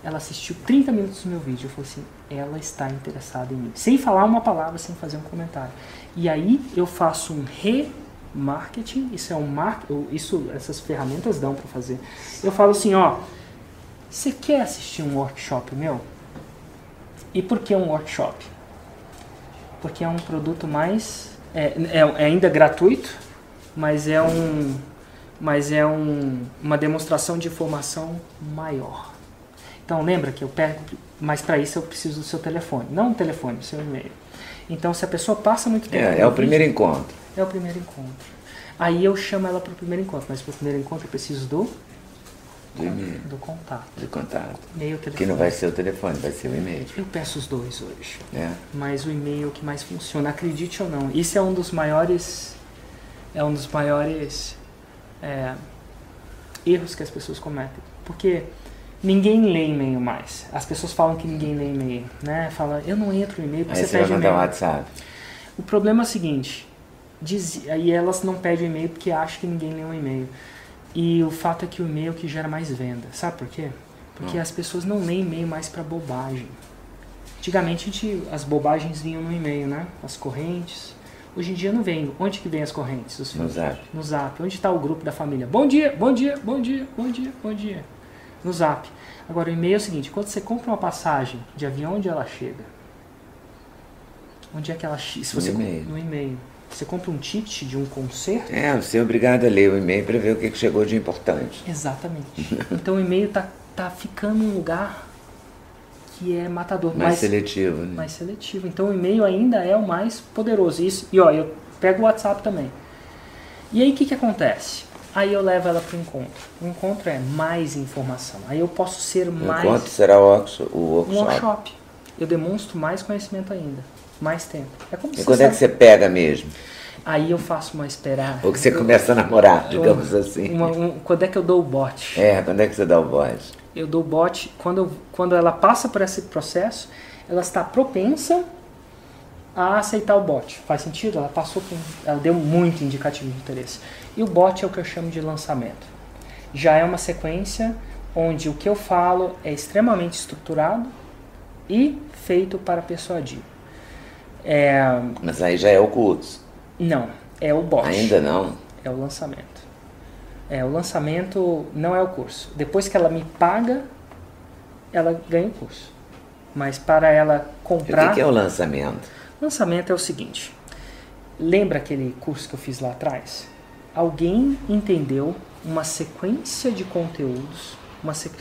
ela assistiu 30 minutos do meu vídeo. Eu falei assim, ela está interessada em mim. Sem falar uma palavra, sem fazer um comentário. E aí eu faço um re marketing, isso é um mar, isso essas ferramentas dão para fazer. Eu falo assim, ó, você quer assistir um workshop meu? E por que um workshop? Porque é um produto mais é, é, é ainda gratuito, mas é um mas é um, uma demonstração de informação maior. Então lembra que eu pego, mas para isso eu preciso do seu telefone, não o telefone, o seu e-mail. Então se a pessoa passa muito tempo, é, é o primeiro encontro. É o primeiro encontro. Aí eu chamo ela para o primeiro encontro, mas para o primeiro encontro eu preciso do do e-mail. Do contato. Do contato. E-mail, telefone. Que não vai ser o telefone, vai ser o e-mail. Eu peço os dois hoje. É. Mas o e-mail é que mais funciona, acredite ou não. Isso é um dos maiores. É um dos maiores é, erros que as pessoas cometem. Porque ninguém lê e-mail mais. As pessoas falam que ninguém lê e-mail, né? Fala, eu não entro no e-mail porque Aí você, você mandar um WhatsApp. O problema é o seguinte, diz, aí elas não pedem e-mail porque acham que ninguém lê um e-mail. E o fato é que o e-mail que gera mais venda. Sabe por quê? Porque as pessoas não leem e-mail mais para bobagem. Antigamente gente, as bobagens vinham no e-mail, né? As correntes. Hoje em dia não vem. Onde que vem as correntes? Os No zap. No zap. Onde está o grupo da família? Bom dia, bom dia, bom dia, bom dia, bom dia. No zap. Agora o e-mail é o seguinte, quando você compra uma passagem de avião, onde ela chega? Onde é que ela chega? No e-mail. No e-mail. Você compra um ticket de um concerto? É, você é obrigado a ler o e-mail para ver o que chegou de importante. Exatamente. Então o e-mail tá, tá ficando um lugar que é matador. Mais mas- seletivo, né? mais seletivo. Então o e-mail ainda é o mais poderoso. Isso, e ó, eu pego o WhatsApp também. E aí o que, que acontece? Aí eu levo ela para o encontro. O encontro é mais informação. Aí eu posso ser O mais encontro será o workshop. O um workshop. Eu demonstro mais conhecimento ainda. Mais tempo. É como E quando é que você pega mesmo? Aí eu faço uma esperar. Ou que você começa a namorar, digamos assim. Uma- um- quando é que eu dou o bote? É, quando é que você dá o voz? eu dou bote quando, eu- quando ela passa por esse processo, ela está propensa a aceitar o bote. Faz sentido? Ela passou por, ela deu muito indicativo de interesse. E o bote é o que eu chamo de lançamento. Já é uma sequência onde o que eu falo é extremamente estruturado e feito para persuadir. É, Mas aí já é o curso. não, é o bote. Ainda não. É o lançamento. É, o lançamento não é o curso. Depois que ela me paga, ela ganha o curso. Mas para ela E o comprar. que é o lançamento? Lançamento é o seguinte. Lembra aquele curso que eu fiz lá atrás? Alguém entendeu uma sequência de conteúdos. Uma sequ...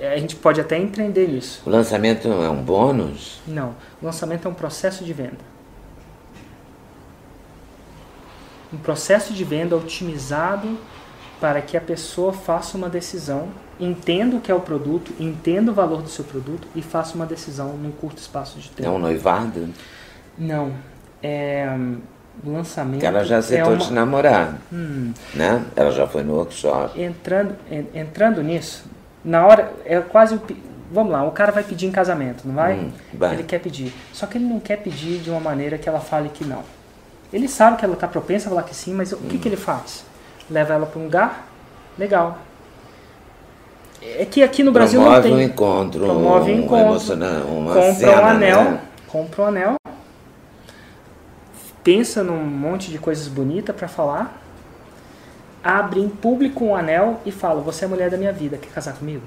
é, A gente pode até entender isso. O lançamento é um bônus? Não. O lançamento é um processo de venda. Um processo de venda otimizado para que a pessoa faça uma decisão, entenda o que é o produto, entenda o valor do seu produto e faça uma decisão num curto espaço de É tempo. um noivado? Não. É o lançamento. Porque ela já é aceitou uma- te namorar, Hum, né? Ela já foi no workshop. entrando, en- entrando nisso, na hora é quase o vamos lá, o cara vai pedir em casamento, não vai? Hum, vai. Ele quer pedir. Só que ele não quer pedir de uma maneira que ela fale que não. Ele sabe que ela está propensa a falar que sim, mas o que, que ele faz? Leva ela para um lugar legal. É que aqui no Brasil não Promove tem. um encontro, Promove um encontro, uma compra cena, um anel, né? compra um anel, pensa num monte de coisas bonitas para falar, abre em público um anel e fala: Você é a mulher da minha vida, quer casar comigo?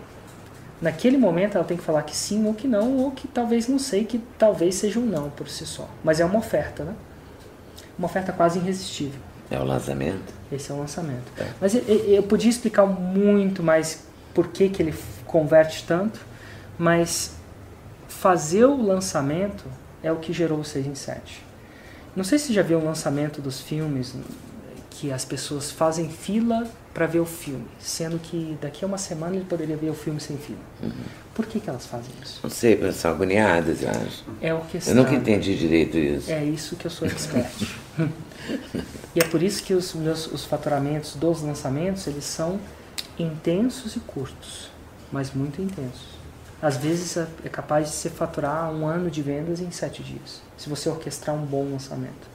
Naquele momento ela tem que falar que sim ou que não, ou que talvez não sei, que talvez seja um não por si só. Mas é uma oferta, né? Uma oferta quase irresistível. É o lançamento. Esse é o lançamento. É. Mas eu, podia explicar muito mais por que, que ele converte tanto, mas fazer o lançamento é o que gerou o 6 em 7. Não sei se você já viu o lançamento dos filmes que as pessoas fazem fila para ver o filme, sendo que daqui a uma semana ele poderia ver o filme sem fila. Uhum. Por que, que elas fazem isso? Não sei, elas são agoniadas, eu acho. É Eu orquestrado. nunca entendi direito isso. É isso que eu sou expert. e é por isso que os meus os faturamentos dos lançamentos, eles são intensos e curtos, mas muito intensos. Às vezes é é capaz de se faturar um ano de vendas em sete dias, se você orquestrar um bom lançamento.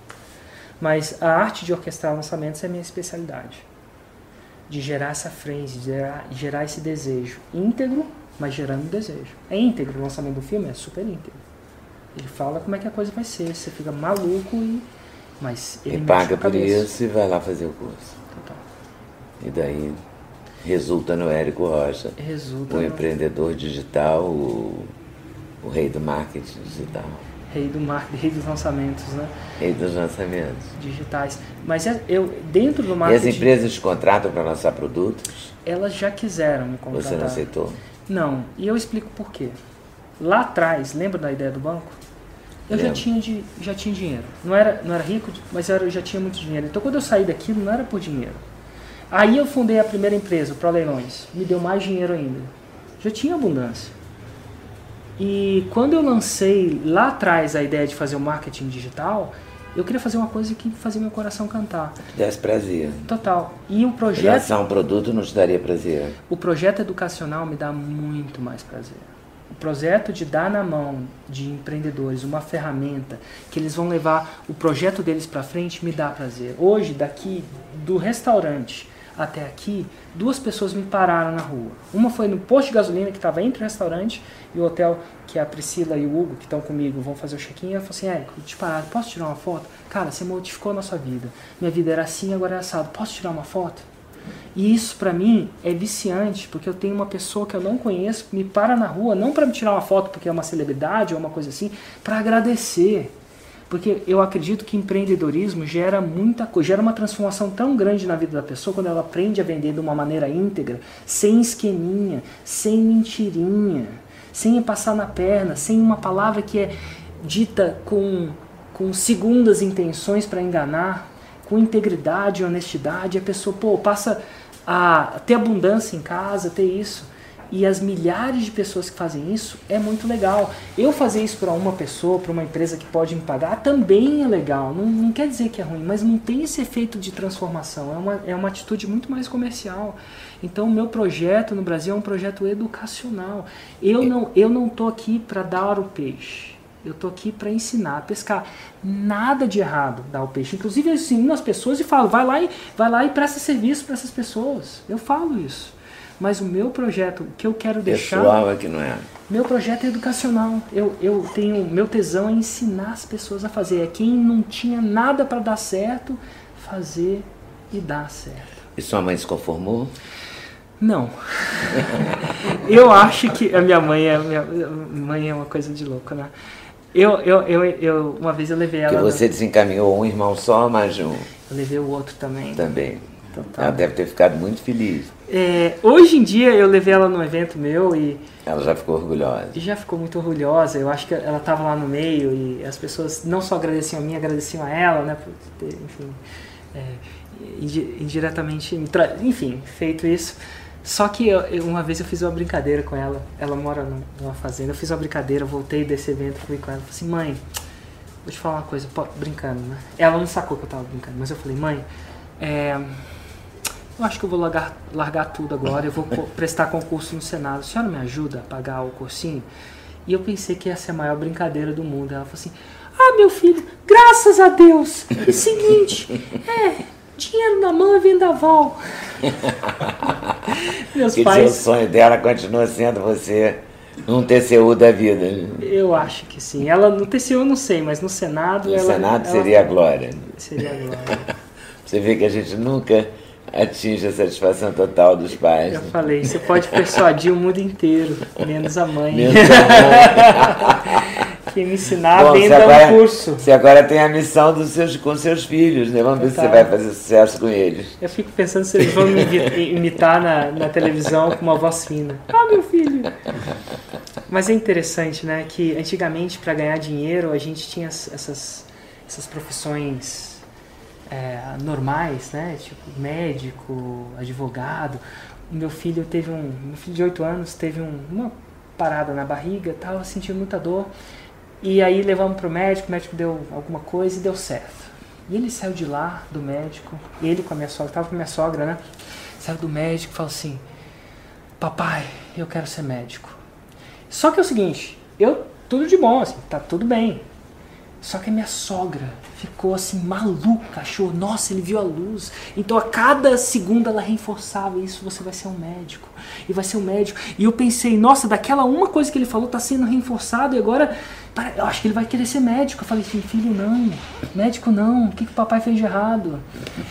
Mas a arte de orquestrar lançamentos é a minha especialidade. De gerar essa frenzy, de gerar, gerar esse desejo íntegro, mas gerando desejo. É íntegro o lançamento do filme? É super íntegro. Ele fala como é que a coisa vai ser, você fica maluco e. Mas ele E paga por isso e vai lá fazer o curso. Total. E daí resulta no Érico Rocha, Resulta o no empreendedor digital, o, o rei do marketing digital, rei do marketing, rei dos lançamentos, né? rei dos lançamentos. Digitais. Mas é- eu, dentro do E as marketing, empresas te contratam para lançar produtos? elas já quiseram me contratar. Você não aceitou? Não, e eu explico por quê. Lá atrás, lembra da ideia do banco? Eu já tinha, de, já tinha dinheiro. Não era, não era rico, mas eu, era- eu já tinha muito dinheiro. Então quando eu saí daquilo, não era por dinheiro. Aí eu fundei a primeira empresa, o Pro Leilões. Me deu mais dinheiro ainda. Já tinha abundância. E quando eu lancei lá atrás a ideia de fazer o marketing digital, eu queria fazer uma coisa que fazia meu coração cantar. Te desse prazer. Total. E o projeto Lançar um produto não te daria prazer. o projeto educacional me dá muito mais prazer. O projeto de dar na mão de empreendedores uma ferramenta que eles vão levar o projeto deles para frente me dá prazer. Hoje, daqui do restaurante até aqui, duas pessoas me pararam na rua. Uma foi no posto de gasolina que estava entre o restaurante e o hotel, que a Priscila e o Hugo, que estão comigo, vão fazer o check-in. Ela falou assim: Érico, te pararam, posso tirar uma foto? Cara, você modificou a nossa vida. Minha vida era assim, agora é assado. Posso tirar uma foto? E isso para mim é viciante, porque eu tenho uma pessoa que eu não conheço, me para na rua, não para me tirar uma foto porque é uma celebridade ou uma coisa assim, para agradecer. Porque eu acredito que empreendedorismo gera muita coisa, gera uma transformação tão grande na vida da pessoa quando ela aprende a vender de uma maneira íntegra, sem esqueminha, sem mentirinha, sem passar na perna, sem uma palavra que é dita com, com segundas intenções para enganar, com integridade e honestidade, a pessoa pô, passa a ter abundância em casa, ter isso e as milhares de pessoas que fazem isso é muito legal. Eu fazer isso para uma pessoa, para uma empresa que pode me pagar, também é legal. Não, não, quer dizer que é ruim, mas não tem esse efeito de transformação. É uma, é uma atitude muito mais comercial. Então, o meu projeto no Brasil é um projeto educacional. Eu não eu não tô aqui para dar o peixe. Eu tô aqui para ensinar a pescar. Nada de errado dar o peixe. Inclusive, eu ensino as pessoas e falo, vai lá e vai lá e presta serviço para essas pessoas. Eu falo isso. Mas o meu projeto, o que eu quero deixar. Pessoal é que não é. Meu projeto é educacional. Eu, eu tenho. Meu tesão é ensinar as pessoas a fazer. É quem não tinha nada para dar certo, fazer e dar certo. E sua mãe se conformou? Não. eu acho que a minha mãe é minha mãe é uma coisa de louco, né? Eu, eu, eu, eu uma vez eu levei ela. Que você desencaminhou um irmão só, mais um. Eu levei o outro também. Também. Total. Ela deve ter ficado muito feliz. É, hoje em dia eu levei ela num evento meu e. Ela já ficou orgulhosa. E já ficou muito orgulhosa. Eu acho que ela estava lá no meio e as pessoas não só agradeciam a mim, agradeciam a ela, né? Por ter, enfim, é, indiretamente, enfim, feito isso. Só que eu, uma vez eu fiz uma brincadeira com ela. Ela mora numa fazenda. Eu fiz uma brincadeira, voltei desse evento, fui com ela. Falei assim, mãe, vou te falar uma coisa, brincando, né? Ela não sacou que eu tava brincando, mas eu falei, mãe, é eu acho que eu vou largar, largar tudo agora, eu vou prestar concurso no Senado. A senhora me ajuda a pagar o cursinho? E eu pensei que ia ser a maior brincadeira do mundo. Ela falou assim: Ah, meu filho, graças a Deus! Seguinte, é, dinheiro na mão é vendaval. Meus que pais. o sonho dela continua sendo você um TCU da vida. Eu acho que sim. Ela no TCU eu não sei, mas no Senado. No ela, Senado seria ela, a glória. Seria a glória. você vê que a gente nunca atinge a satisfação total dos pais. Eu né? falei, você pode persuadir o mundo inteiro, menos a mãe. Menos a mãe. que me ensinar Bom, bem dar agora, um curso. Você agora tem a missão dos seus, com seus filhos, né? Vamos ver se você vai fazer sucesso com eles. Eu fico pensando se eles vão me imitar na, na televisão com uma voz fina. Ah, meu filho! Mas é interessante, né? Que antigamente, para ganhar dinheiro, a gente tinha essas, essas profissões é, normais, né? Tipo médico, advogado. O meu filho teve um, meu filho de 8 anos teve um, uma parada na barriga, tal, sentiu muita dor. E aí levamos para o médico, o médico deu alguma coisa e deu certo. E ele saiu de lá do médico, ele com a minha sogra, estava com a minha sogra, né? Saiu do médico e falou assim: Papai, eu quero ser médico. Só que é o seguinte, eu tudo de bom, assim, tá tudo bem. Só que a minha sogra ficou assim maluca, achou, nossa, ele viu a luz. Então a cada segundo ela reforçava isso, você vai ser um médico. E vai ser um médico. E eu pensei, nossa, daquela uma coisa que ele falou tá sendo reforçado e agora eu acho que ele vai querer ser médico. Eu falei, filho, não, médico não, o que, que o papai fez de errado?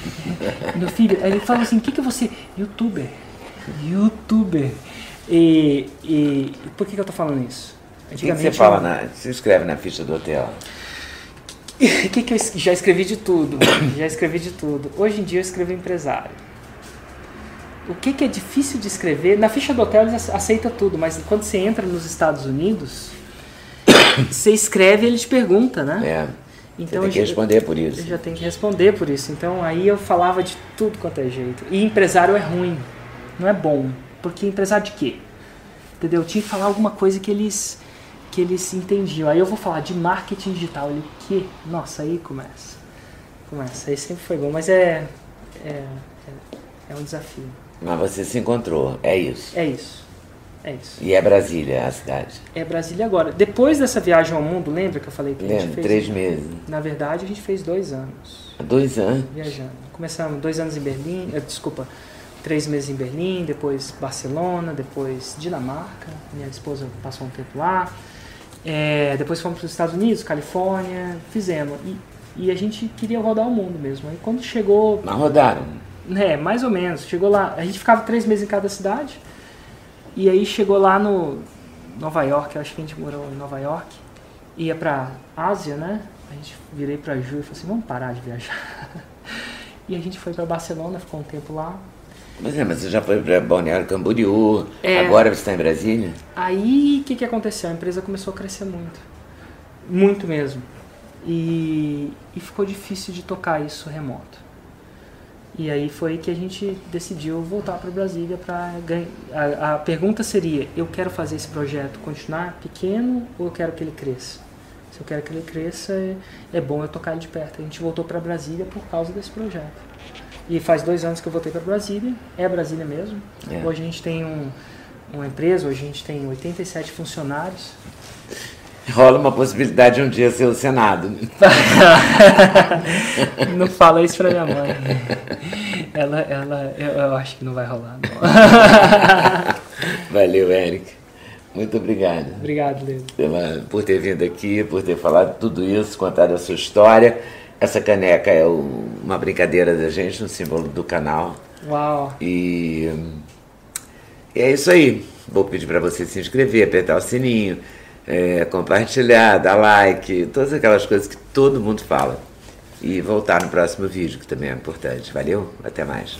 Meu filho, ele falou assim, o que, que você. Youtuber. Youtuber. E, e por que, que eu tô falando isso? O que, que você fala, na, você escreve na ficha do hotel? O que, que eu já escrevi de tudo? já escrevi de tudo. Hoje em dia eu escrevo empresário. O que, que é difícil de escrever? Na ficha do hotel eles aceitam tudo, mas quando você entra nos Estados Unidos, você escreve e ele te pergunta, né? É. Então, tem que responder por isso. Eu já tenho que responder por isso. Então aí eu falava de tudo quanto é jeito. E empresário é ruim, não é bom. Porque empresário de quê? Entendeu? Eu tinha que falar alguma coisa que eles que eles entendiam. Aí eu vou falar de marketing digital. Ele, que? Nossa, aí começa. Começa. Aí sempre foi bom, mas é, é, é, é um desafio. Mas você se encontrou, é isso? É isso. É isso. E é Brasília, a cidade? É Brasília agora. Depois dessa viagem ao mundo, lembra que eu falei que Lembro, a gente fez? três meses. Na verdade, a gente fez dois anos. Dois anos? Viajando. Começamos dois anos em Berlim, eh, desculpa, três meses em Berlim, depois Barcelona, depois Dinamarca. Minha esposa passou um tempo lá. É, depois fomos para os Estados Unidos, Califórnia, fizemos. E, e, a gente queria rodar o mundo mesmo. Aí quando chegou. Mas rodaram? É, mais ou menos. Chegou lá. A gente ficava três meses em cada cidade. E aí chegou lá no Nova York, acho que a gente morou em Nova York. Ia para Ásia, né? A gente virei para Ju e falei assim: vamos parar de viajar. e a gente foi para Barcelona, ficou um tempo lá. Mas, é, mas você já foi para Balneário Camboriú, é, agora você está em Brasília? Aí o que, que aconteceu? A empresa começou a crescer muito. Muito mesmo. E, e ficou difícil de tocar isso remoto. E aí foi que a gente decidiu voltar para Brasília para ganhar. A, a pergunta seria: eu quero fazer esse projeto continuar pequeno ou eu quero que ele cresça? Se eu quero que ele cresça, é, é bom eu tocar ele de perto. A gente voltou para Brasília por causa desse projeto. E faz dois anos que eu voltei para Brasília, é Brasília mesmo. É. Hoje a gente tem um, uma empresa, hoje a gente tem 87 funcionários. Rola uma possibilidade de um dia ser o Senado. não fala isso para minha mãe. Ela, ela, eu, eu, acho que não vai rolar. Não. Valeu, Eric. Muito obrigado. Obrigado, Leo. Pela, por ter vindo aqui, por ter falado tudo isso, contado a sua história. Essa caneca é uma brincadeira da gente, um símbolo do canal. Uau! E, e é isso aí. Vou pedir para você se inscrever, apertar o sininho, é, compartilhar, dar like, todas aquelas coisas que todo mundo fala. E voltar no próximo vídeo, que também é importante. Valeu? Até mais.